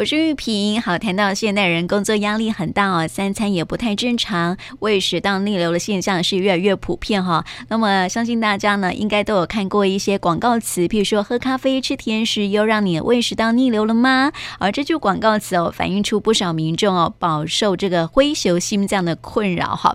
我是玉萍。好，谈到现代人工作压力很大哦，三餐也不太正常，胃食道逆流的现象是越来越普遍哈。那么，相信大家呢，应该都有看过一些广告词，譬如说喝咖啡、吃甜食，又让你胃食道逆流了吗？而这句广告词哦，反映出不少民众哦，饱受这个灰熊心这样的困扰哈。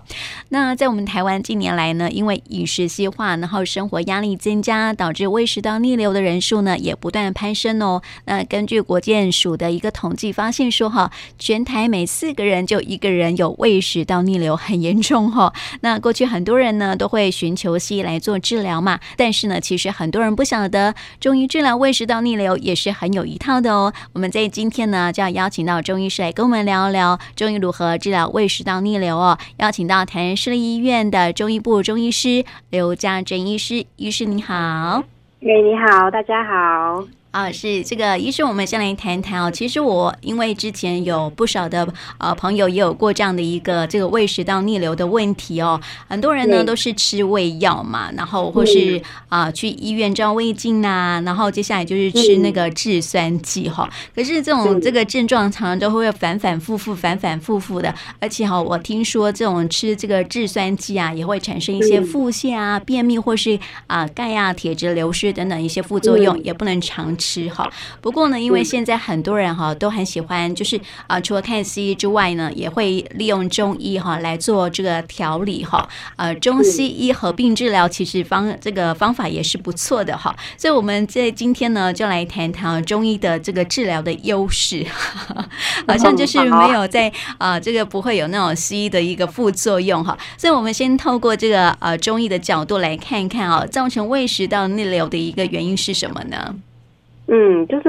那在我们台湾近年来呢，因为饮食西化，然后生活压力增加，导致胃食道逆流的人数呢，也不断攀升哦。那根据国健署的一个统计发现说，哈，全台每四个人就一个人有胃食道逆流，很严重哈。那过去很多人呢都会寻求西医来做治疗嘛，但是呢，其实很多人不晓得中医治疗胃食道逆流也是很有一套的哦。我们在今天呢就要邀请到中医师来跟我们聊一聊中医如何治疗胃食道逆流哦。邀请到台南市立医院的中医部中医师刘家珍医师，医师你好。哎，你好，大家好。啊，是这个医生，我们先来谈谈哦。其实我因为之前有不少的呃朋友也有过这样的一个这个胃食道逆流的问题哦。很多人呢都是吃胃药嘛，然后或是啊、呃、去医院照胃镜呐、啊，然后接下来就是吃那个制酸剂哈、哦。可是这种这个症状常常都会反反复复、反反复复的，而且哈、哦，我听说这种吃这个制酸剂啊，也会产生一些腹泻啊、便秘或是啊钙啊、铁质流失等等一些副作用，也不能常吃。吃哈，不过呢，因为现在很多人哈都很喜欢，就是啊，除了看西医之外呢，也会利用中医哈来做这个调理哈。呃，中西医合并治疗，其实方这个方法也是不错的哈。所以我们在今天呢，就来谈谈中医的这个治疗的优势，好像就是没有在啊，这个不会有那种西医的一个副作用哈。所以我们先透过这个呃中医的角度来看一看啊，造成胃食道逆流的一个原因是什么呢？嗯，就是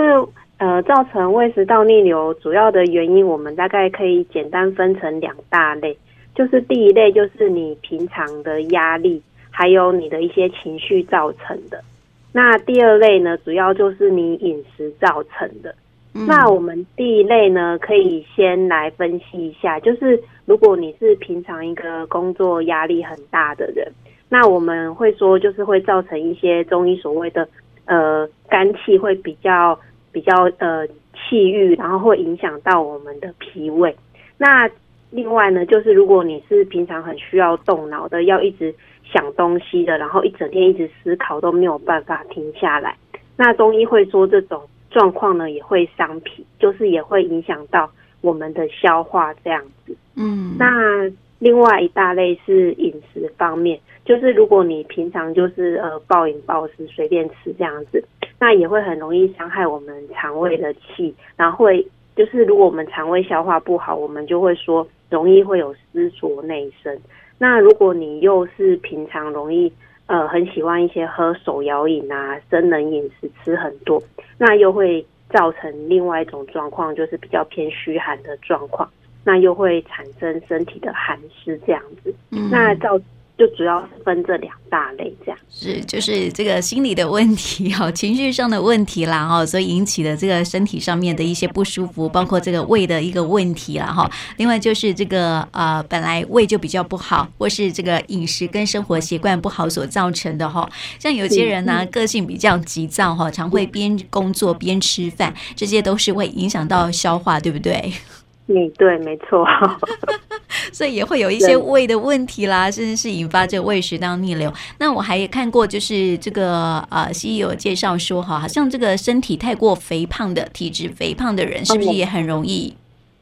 呃，造成胃食道逆流主要的原因，我们大概可以简单分成两大类。就是第一类，就是你平常的压力，还有你的一些情绪造成的。那第二类呢，主要就是你饮食造成的。嗯。那我们第一类呢，可以先来分析一下，就是如果你是平常一个工作压力很大的人，那我们会说，就是会造成一些中医所谓的。呃，肝气会比较比较呃气郁，然后会影响到我们的脾胃。那另外呢，就是如果你是平常很需要动脑的，要一直想东西的，然后一整天一直思考都没有办法停下来，那中医会说这种状况呢也会伤脾，就是也会影响到我们的消化这样子。嗯，那另外一大类是饮食方面。就是如果你平常就是呃暴饮暴食随便吃这样子，那也会很容易伤害我们肠胃的气，然后会就是如果我们肠胃消化不好，我们就会说容易会有湿浊内生。那如果你又是平常容易呃很喜欢一些喝手摇饮啊、生冷饮食吃很多，那又会造成另外一种状况，就是比较偏虚寒的状况，那又会产生身体的寒湿这样子，嗯、那造。就主要是分这两大类，这样是就是这个心理的问题 哈，情绪上的问题啦哈，所以引起的这个身体上面的一些不舒服，包括这个胃的一个问题啦哈。另外就是这个呃，本来胃就比较不好，或是这个饮食跟生活习惯不好所造成的哈。像有些人呢，个性比较急躁哈，常会边工作边吃饭，这些都是会影响到消化，对不对？嗯，对，没错，所以也会有一些胃的问题啦，甚至是引发这个胃食道逆流。那我还看过，就是这个呃，西医有介绍说，哈，好像这个身体太过肥胖的体质肥胖的人，是不是也很容易？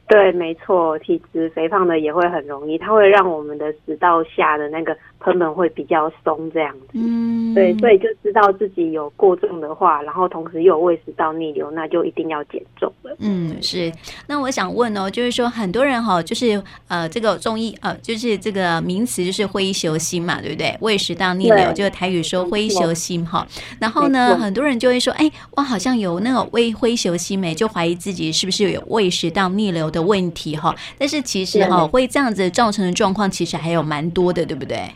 对，没错，体质肥胖的也会很容易，它会让我们的食道下的那个賁门会比较松，这样子。嗯，对，所以就知道自己有过重的话，然后同时又有胃食道逆流，那就一定要减重了。嗯，是。那我想问哦，就是说很多人哈，就是呃，这个中医呃，就是这个名词就是灰熊心嘛，对不对？胃食道逆流就是台语说灰熊心哈。然后呢，很多人就会说，哎，我好像有那个胃灰熊心没，就怀疑自己是不是有胃食道逆流的问题哈，但是其实哈会这样子造成的状况，其实还有蛮多的，对不对？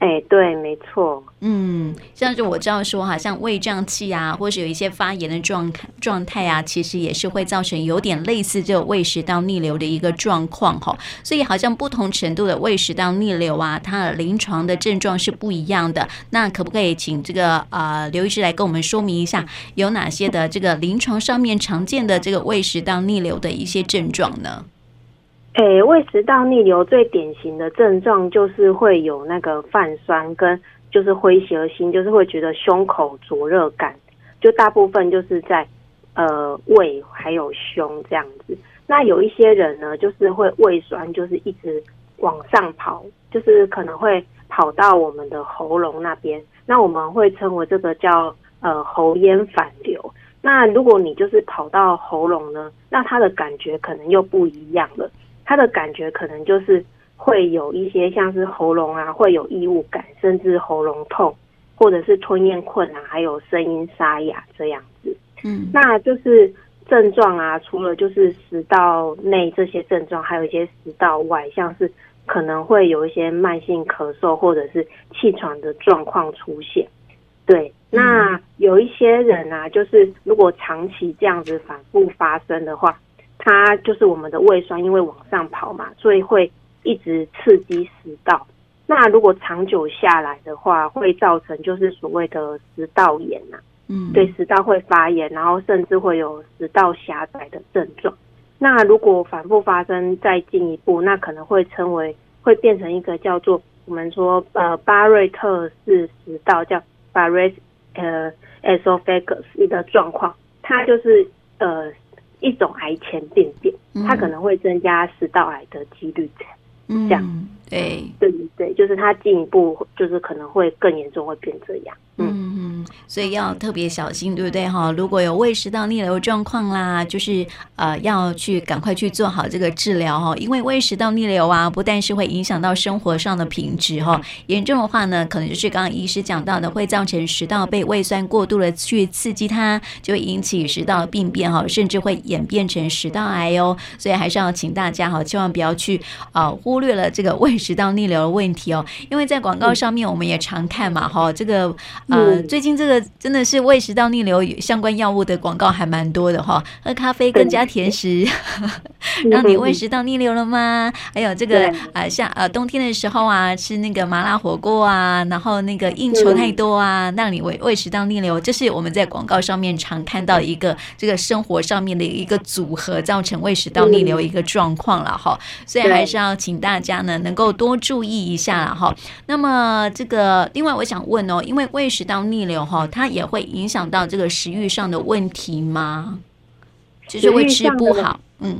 哎，对，没错。嗯，像是我知道说哈，像胃胀气啊，或是有一些发炎的状状态啊，其实也是会造成有点类似这个胃食道逆流的一个状况哈。所以好像不同程度的胃食道逆流啊，它的临床的症状是不一样的。那可不可以请这个呃刘医师来跟我们说明一下，有哪些的这个临床上面常见的这个胃食道逆流的一些症状呢？诶，胃食道逆流最典型的症状就是会有那个泛酸，跟就是灰邪恶心，就是会觉得胸口灼热感，就大部分就是在呃胃还有胸这样子。那有一些人呢，就是会胃酸，就是一直往上跑，就是可能会跑到我们的喉咙那边，那我们会称为这个叫呃喉咽反流。那如果你就是跑到喉咙呢，那它的感觉可能又不一样了。他的感觉可能就是会有一些像是喉咙啊，会有异物感，甚至喉咙痛，或者是吞咽困难，还有声音沙哑这样子。嗯，那就是症状啊，除了就是食道内这些症状，还有一些食道外，像是可能会有一些慢性咳嗽或者是气喘的状况出现。对，那有一些人啊，就是如果长期这样子反复发生的话。它就是我们的胃酸，因为往上跑嘛，所以会一直刺激食道。那如果长久下来的话，会造成就是所谓的食道炎呐、啊。嗯，对，食道会发炎，然后甚至会有食道狭窄的症状。那如果反复发生，再进一步，那可能会称为会变成一个叫做我们说呃巴瑞特氏食道，叫 Barrett's 呃 esophagus 一个状况，它就是呃。一种癌前病变，它可能会增加食道癌的几率，这样，嗯、对。对对，就是它进一步就是可能会更严重，会变这样。嗯嗯，所以要特别小心，对不对哈？如果有胃食道逆流状况啦，就是呃要去赶快去做好这个治疗哈，因为胃食道逆流啊，不但是会影响到生活上的品质哈，严重的话呢，可能就是刚刚医师讲到的，会造成食道被胃酸过度的去刺激它，就会引起食道病变哈，甚至会演变成食道癌哦。所以还是要请大家哈，千万不要去啊忽略了这个胃食道逆流的问题哦，因为在广告上面我们也常看嘛哈，这个。呃，最近这个真的是胃食道逆流相关药物的广告还蛮多的哈，喝咖啡更加甜食，让你胃食道逆流了吗？还有这个啊、呃，像呃冬天的时候啊，吃那个麻辣火锅啊，然后那个应酬太多啊，让你胃胃食道逆流，这是我们在广告上面常看到一个这个生活上面的一个组合，造成胃食道逆流一个状况了哈。所以还是要请大家呢能够多注意一下了哈。那么这个另外我想问哦，因为胃食道逆流哈，它也会影响到这个食欲上的问题吗？就是会吃不好，嗯，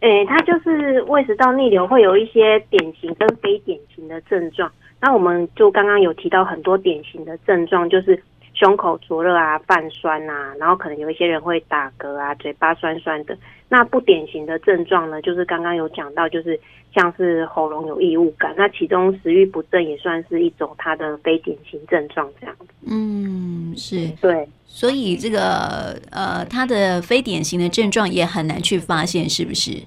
诶、欸，它就是胃食道逆流会有一些典型跟非典型的症状。那我们就刚刚有提到很多典型的症状，就是胸口灼热啊、泛酸啊，然后可能有一些人会打嗝啊、嘴巴酸酸的。那不典型的症状呢，就是刚刚有讲到，就是。像是喉咙有异物感，那其中食欲不振也算是一种它的非典型症状，这样子。嗯，是对，所以这个呃，他的非典型的症状也很难去发现，是不是？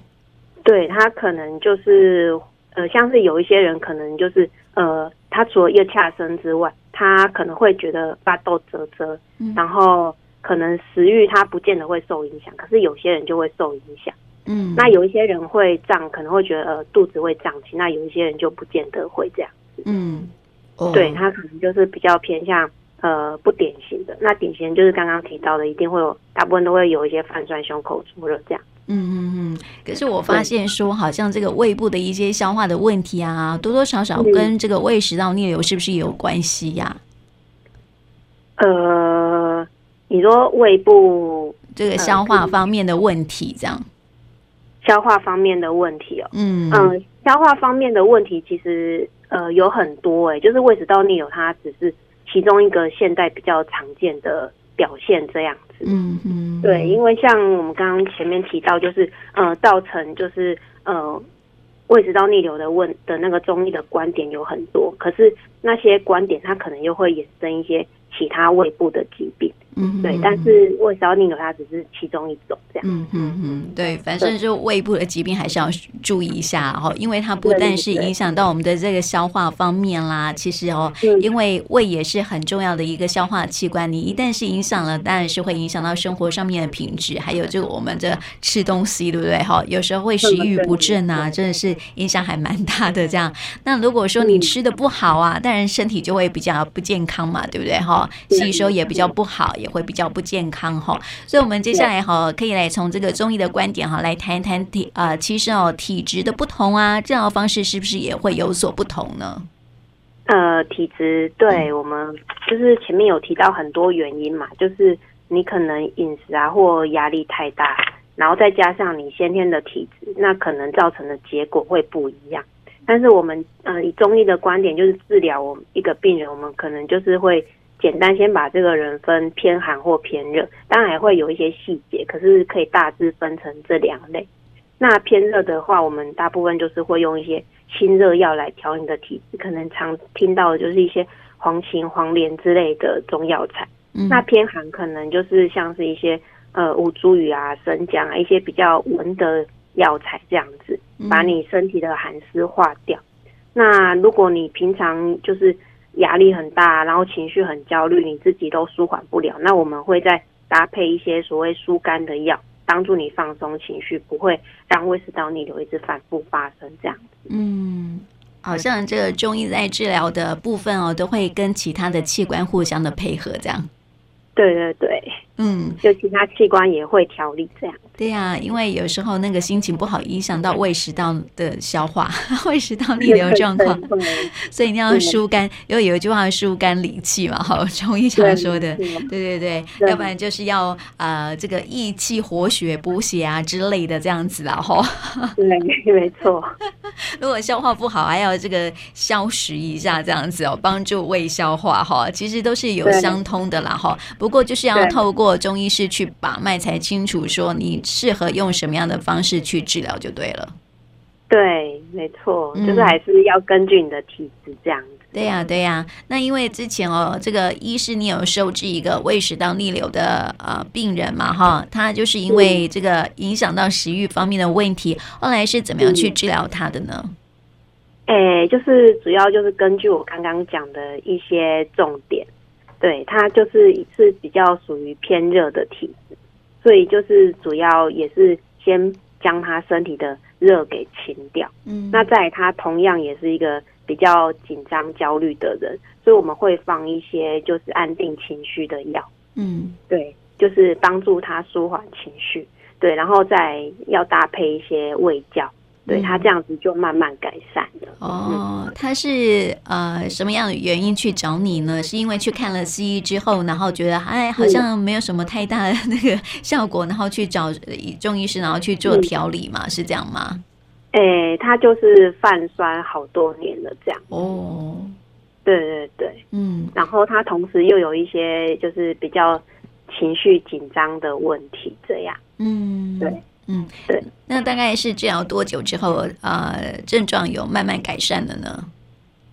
对，他可能就是呃，像是有一些人可能就是呃，他除了夜恰声之外，他可能会觉得发抖、啧啧，嗯，然后可能食欲他不见得会受影响，可是有些人就会受影响。嗯，那有一些人会胀，可能会觉得呃肚子会胀气，那有一些人就不见得会这样。嗯，哦、对他可能就是比较偏向呃不典型的。那典型就是刚刚提到的，一定会有大部分都会有一些泛酸、胸口灼热这样。嗯嗯嗯。可是我发现说，好像这个胃部的一些消化的问题啊，多多少少跟这个胃食道逆流是不是有关系呀、啊？呃，你说胃部这个消化方面的问题这样。消化方面的问题哦，嗯嗯，消化方面的问题其实呃有很多诶，就是胃食道逆流它只是其中一个现代比较常见的表现这样子，嗯嗯，对，因为像我们刚刚前面提到，就是呃造成就是呃胃食道逆流的问的那个中医的观点有很多，可是那些观点它可能又会衍生一些其他胃部的疾病，嗯，对，但是胃食道逆流它只是其中一种这样。嗯嗯嗯，对，反正就胃部的疾病还是要注意一下哈，因为它不但是影响到我们的这个消化方面啦，其实哦，因为胃也是很重要的一个消化器官，你一旦是影响了，当然是会影响到生活上面的品质，还有就我们这吃东西，对不对哈？有时候会食欲不振啊，真的是影响还蛮大的这样。那如果说你吃的不好啊，当然身体就会比较不健康嘛，对不对哈？吸收也比较不好。也会比较不健康哈，所以，我们接下来哈，可以来从这个中医的观点哈，来谈一谈体呃，其实哦，体质的不同啊，治疗方式是不是也会有所不同呢？呃，体质对我们就是前面有提到很多原因嘛，就是你可能饮食啊或压力太大，然后再加上你先天的体质，那可能造成的结果会不一样。但是我们呃，以中医的观点，就是治疗我们一个病人，我们可能就是会。简单先把这个人分偏寒或偏热，当然也会有一些细节，可是可以大致分成这两类。那偏热的话，我们大部分就是会用一些清热药来调你的体质，可能常听到的就是一些黄芩、黄连之类的中药材。嗯、那偏寒可能就是像是一些呃吴茱萸啊、生姜啊一些比较温的药材这样子，把你身体的寒湿化掉。嗯、那如果你平常就是压力很大，然后情绪很焦虑，你自己都舒缓不了。那我们会再搭配一些所谓疏肝的药，帮助你放松情绪，不会让胃食道逆流一直反复发生这样子。嗯，好像这个中医在治疗的部分哦，都会跟其他的器官互相的配合，这样。对对对，嗯，就其他器官也会调理这样。对呀、啊，因为有时候那个心情不好，影响到胃食道的消化，胃食道逆流状况，所以一定要疏肝。因为有一句话“疏肝理气”嘛，哈，中医常说的。对对对，要不然就是要呃这个益气活血、补血啊之类的这样子啦，哈。对，没错。如果消化不好，还要这个消食一下这样子哦，帮助胃消化哈。其实都是有相通的啦，哈。不过就是要透过中医师去把脉，才清楚说你。适合用什么样的方式去治疗就对了。对，没错，就是还是要根据你的体质这样子。嗯、对呀、啊，对呀、啊。那因为之前哦，这个医师你有收治一个胃食道逆流的呃病人嘛，哈，他就是因为这个影响到食欲方面的问题，嗯、后来是怎么样去治疗他的呢？哎，就是主要就是根据我刚刚讲的一些重点，对，他就是是比较属于偏热的体质。所以就是主要也是先将他身体的热给清掉，嗯，那在他同样也是一个比较紧张焦虑的人，所以我们会放一些就是安定情绪的药，嗯，对，就是帮助他舒缓情绪，对，然后再要搭配一些胃教。对，他这样子就慢慢改善了。哦，他是呃什么样的原因去找你呢？是因为去看了西医之后，然后觉得哎好像没有什么太大的那个效果，然后去找中医师，然后去做调理嘛？是这样吗？哎，他就是泛酸好多年了，这样。哦，对对对，嗯，然后他同时又有一些就是比较情绪紧张的问题，这样。嗯，对。嗯，对，那大概是治疗多久之后，呃，症状有慢慢改善了呢？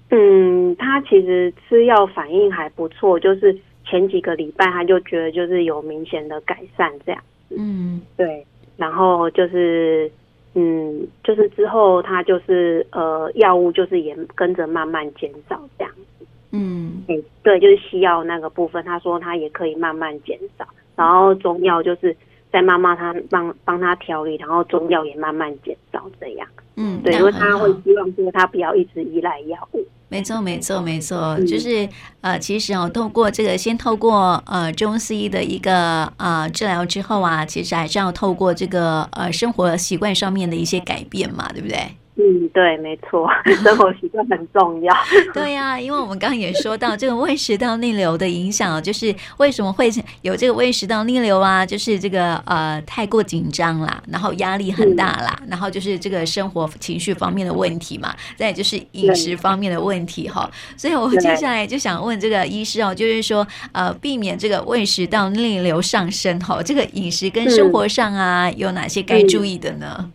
嗯，他其实吃药反应还不错，就是前几个礼拜他就觉得就是有明显的改善这样。嗯，对，然后就是，嗯，就是之后他就是呃，药物就是也跟着慢慢减少这样子。嗯，对，就是西药那个部分，他说他也可以慢慢减少，然后中药就是。在妈妈她帮帮他调理，然后中药也慢慢减少，这样。嗯，对，因为他会希望说他不要一直依赖药物。没错，没错，没错，嗯、就是呃，其实哦，透过这个，先透过呃中西医的一个呃治疗之后啊，其实还是要透过这个呃生活习惯上面的一些改变嘛，对不对？嗯，对，没错，生活习惯很重要。对呀、啊，因为我们刚刚也说到这个胃食道逆流的影响，就是为什么会有这个胃食道逆流啊？就是这个呃太过紧张啦，然后压力很大啦，嗯、然后就是这个生活情绪方面的问题嘛，再就是饮食方面的问题哈。所以我接下来就想问这个医师哦，就是说呃避免这个胃食道逆流上升哈，这个饮食跟生活上啊、嗯、有哪些该注意的呢？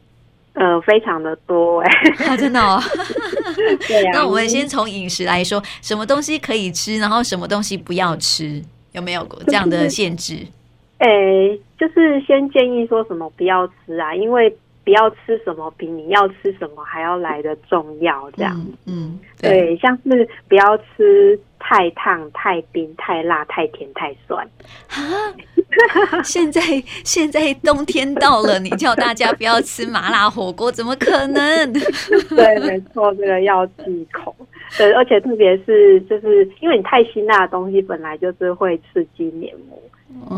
呃，非常的多哎、欸啊，真的哦。对啊，那我们先从饮食来说，什么东西可以吃，然后什么东西不要吃？有没有这样的限制？诶、欸，就是先建议说什么不要吃啊，因为。不要吃什么比你要吃什么还要来的重要，这样嗯。嗯，对，对，像是不要吃太烫、太冰、太辣、太甜、太酸。啊！现在现在冬天到了，你叫大家不要吃麻辣火锅，怎么可能？对，没错，这个要忌口。对，而且特别是就是因为你太辛辣的东西，本来就是会刺激黏膜。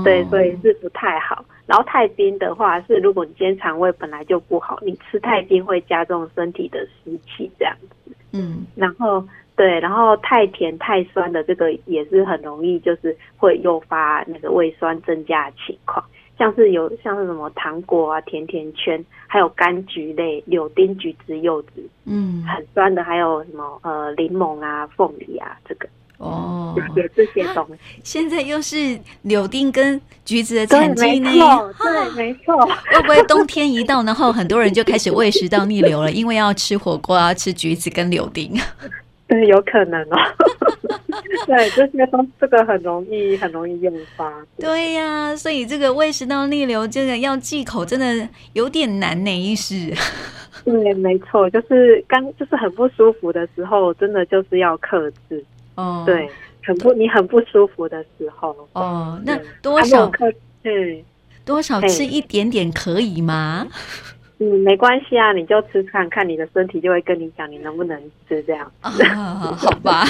对，所以是不太好。然后太冰的话，是如果你今天肠胃本来就不好，你吃太冰会加重身体的湿气，这样子。嗯，然后对，然后太甜太酸的这个也是很容易，就是会诱发那个胃酸增加的情况。像是有像是什么糖果啊、甜甜圈，还有柑橘类、柳丁、橘子、柚子，嗯，很酸的，还有什么呃柠檬啊、凤梨啊，这个。哦，有这些东西、啊。现在又是柳丁跟橘子的产季呢，对，没错。会不会冬天一到，然后很多人就开始胃食道逆流了？因为要吃火锅，要吃橘子跟柳丁。对，有可能哦。对，这些都这个很容易，很容易诱发。对呀、啊，所以这个胃食道逆流，这个要忌口，真的有点难呢，医师。对，没错，就是刚就是很不舒服的时候，真的就是要克制。哦，对，很不，你很不舒服的时候，哦，那多少？克？对，多少吃一点点可以吗？嗯，没关系啊，你就吃看看，你的身体就会跟你讲你能不能吃这样。哦，好吧，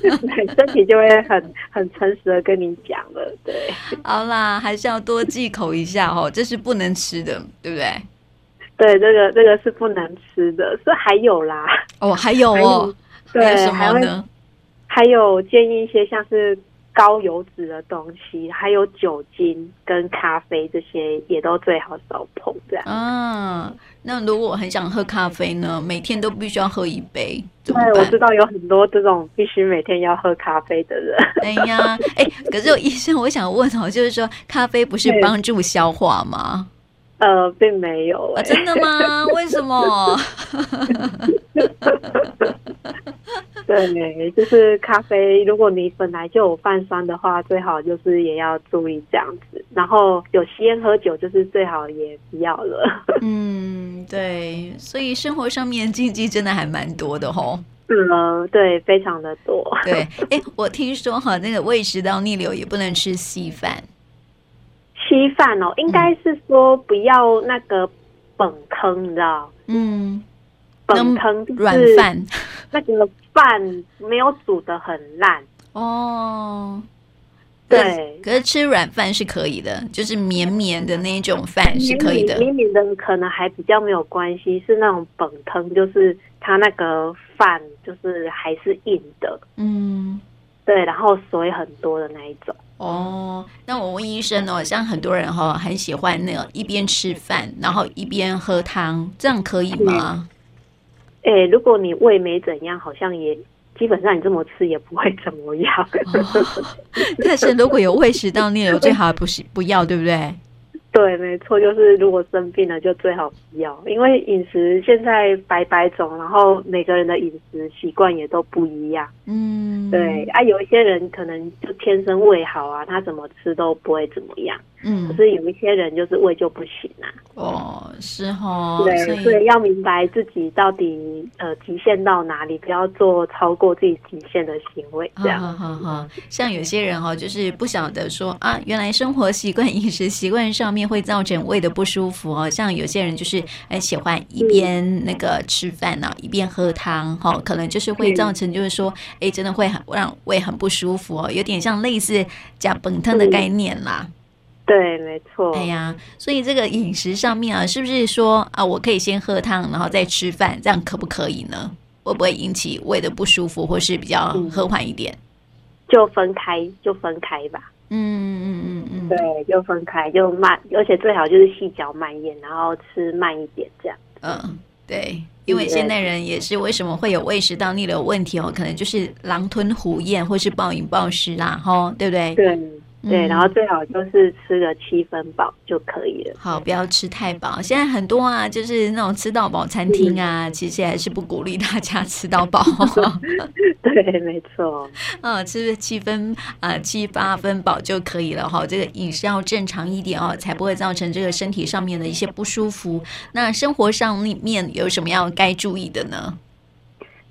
对，身体就会很很诚实的跟你讲了。对，好啦，还是要多忌口一下哦，这是不能吃的，对不对？对，这个这个是不能吃的，是还有啦。哦，还有哦，对，还有什么呢？还有建议一些像是高油脂的东西，还有酒精跟咖啡这些也都最好少碰。这样啊，那如果我很想喝咖啡呢？每天都必须要喝一杯。对，我知道有很多这种必须每天要喝咖啡的人。哎呀，哎，可是有医生，我想问哦，就是说咖啡不是 帮助消化吗？呃，并没有。啊，真的吗？为什么？对，就是咖啡。如果你本来就有泛酸的话，最好就是也要注意这样子。然后有吸烟喝酒，就是最好也不要了。嗯，对。所以生活上面禁忌真的还蛮多的吼。嗯，对，非常的多。对，哎，我听说哈，那个胃食道逆流也不能吃稀饭。稀饭哦，应该是说不要那个本坑，你知道？嗯。本坑就是软饭，那个饭没有煮的很烂哦。对，可是吃软饭是可以的，就是绵绵的那种饭是可以的。绵绵的可能还比较没有关系，是那种本汤，就是它那个饭就是还是硬的。嗯，对，然后水很多的那一种。哦，那我问医生哦，像很多人哈很喜欢那个一边吃饭然后一边喝汤，这样可以吗？哎、如果你胃没怎样，好像也基本上你这么吃也不会怎么样。但是如果有胃食道逆流，最好不是不要，对不对？对，没错，就是如果生病了，就最好不要，因为饮食现在百百种，然后每个人的饮食习惯也都不一样。嗯，对啊，有一些人可能就天生胃好啊，他怎么吃都不会怎么样。嗯，可是有一些人就是胃就不行啊。哦，是哦。对，所以，所以要明白自己到底呃极限到哪里，不要做超过自己极限的行为。这样，好好好。像有些人哦，就是不晓得说啊，原来生活习惯、饮食习惯上面会造成胃的不舒服哦。像有些人就是很喜欢一边那个吃饭呢、啊，一边喝汤哈，可能就是会造成就是说，哎，真的会很让胃很不舒服哦，有点像类似加本汤的概念啦。对，没错。哎呀，所以这个饮食上面啊，是不是说啊，我可以先喝汤，然后再吃饭，这样可不可以呢？会不会引起胃的不舒服，或是比较和缓一点？就分开，就分开吧。嗯嗯嗯嗯，对，就分开，就慢，而且最好就是细嚼慢咽，然后吃慢一点，这样。嗯，对，因为现代人也是为什么会有胃食道逆流问题哦，可能就是狼吞虎咽或是暴饮暴食啦，吼，对不对？对。对，然后最好就是吃个七分饱就可以了。好，不要吃太饱。现在很多啊，就是那种吃到饱餐厅啊，其实还是不鼓励大家吃到饱。对，没错。嗯，吃七分啊，七八分饱就可以了哈。这个饮食要正常一点哦，才不会造成这个身体上面的一些不舒服。那生活上面有什么要该注意的呢？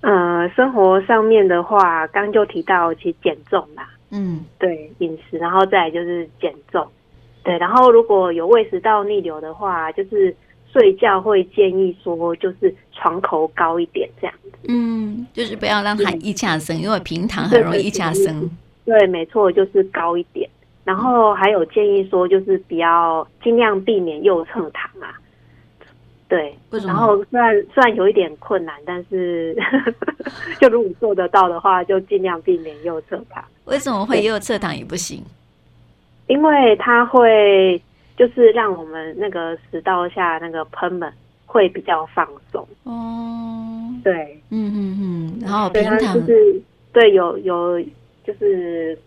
呃，生活上面的话，刚刚就提到其实减重啦。嗯，对，饮食，然后再来就是减重，对，然后如果有胃食道逆流的话，就是睡觉会建议说，就是床头高一点这样子。嗯，就是不要让它一下升，因为平躺很容易一下升。对，没错，就是高一点。然后还有建议说，就是不要尽量避免右侧躺啊。对，然后虽然虽然有一点困难，但是 就如果做得到的话，就尽量避免右侧躺。为什么会右侧躺也不行？因为它会就是让我们那个食道下那个喷门会比较放松。哦，对，嗯嗯嗯，然后平躺就是对，有有就是。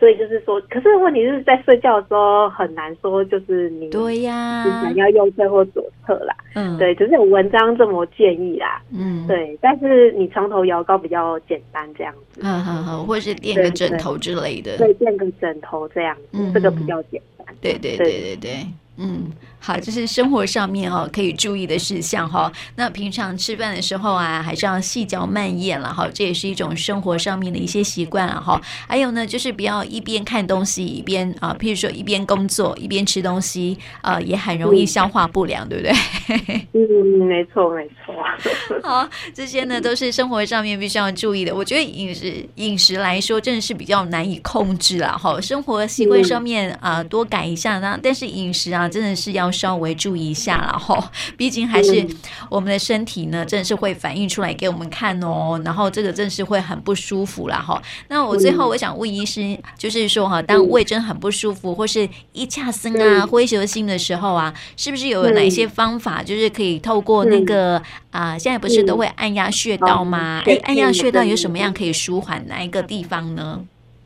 所以就是说，可是问题是在睡觉的时候很难说，就是你对呀，想要右侧或左侧啦。嗯，对，只是有文章这么建议啦。嗯，对，但是你床头摇高比较简单，这样子。嗯嗯嗯，或者是垫个枕头之类的。对，垫个枕头这样子，嗯，这个比较简单。对对对对对。嗯，好，这是生活上面哦可以注意的事项哈。那平常吃饭的时候啊，还是要细嚼慢咽了哈，这也是一种生活上面的一些习惯了哈。还有呢，就是不要一边看东西一边啊，譬如说一边工作一边吃东西，呃，也很容易消化不良，对不对？嗯，没错没错。好，这些呢都是生活上面必须要注意的。我觉得饮食饮食来说，真的是比较难以控制了哈。生活习惯上面啊、呃，多改一下呢，但是饮食啊。真的是要稍微注意一下了哈，毕竟还是我们的身体呢，真的是会反映出来给我们看哦。然后这个真的是会很不舒服了哈。那我最后我想问医师，就是说哈，当胃真的很不舒服，或是一恰生啊、灰球心的时候啊，是不是有哪一些方法，就是可以透过那个啊、呃，现在不是都会按压穴道吗？哎，按压穴道有什么样可以舒缓哪一个地方呢？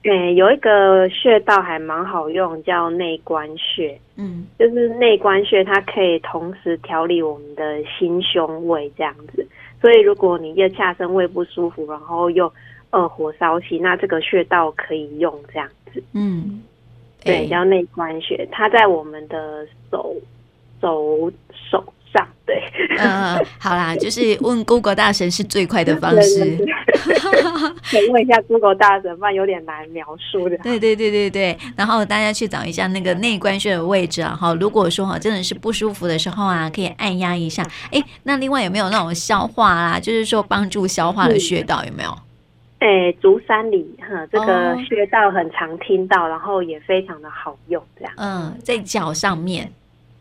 对，有一个穴道还蛮好用，叫内关穴。嗯，就是内关穴，它可以同时调理我们的心胸胃这样子。所以，如果你又下身胃不舒服，然后又呃火烧心，那这个穴道可以用这样子。嗯，对，叫内关穴，它在我们的手手手。对，嗯、呃，好啦，就是问 Google 大神是最快的方式。可以问一下 Google 大神，不然有点难描述的。对对对对对，然后大家去找一下那个内关穴的位置啊。哈，如果说哈真的是不舒服的时候啊，可以按压一下。哎，那另外有没有那种消化啦，就是说帮助消化的穴道有没有？哎，足三里哈，这个穴道很常听到，然后也非常的好用，这样。嗯，在脚上面。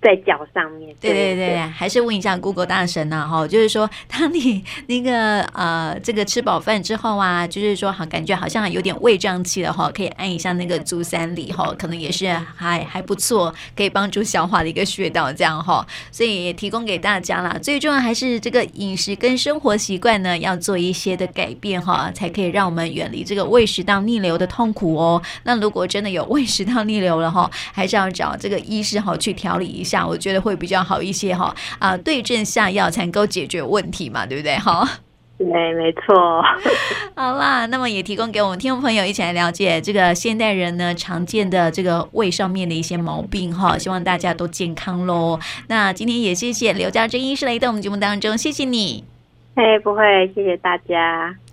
在脚上面，对对对，对，还是问一下 Google 大神呐，哈，就是说，当你那个呃，这个吃饱饭之后啊，就是说，好感觉好像有点胃胀气了哈，可以按一下那个足三里哈，可能也是还还不错，可以帮助消化的一个穴道，这样哈，所以也提供给大家啦。最重要还是这个饮食跟生活习惯呢，要做一些的改变哈，才可以让我们远离这个胃食道逆流的痛苦哦。那如果真的有胃食道逆流了哈，还是要找这个医师哈去调理一下。我觉得会比较好一些哈啊，对症下药才能够解决问题嘛，对不对哈？对，没错。好啦，那么也提供给我们听众朋友一起来了解这个现代人呢常见的这个胃上面的一些毛病哈，希望大家都健康喽。那今天也谢谢刘家珍医师来到我们节目当中，谢谢你。嘿，不会，谢谢大家。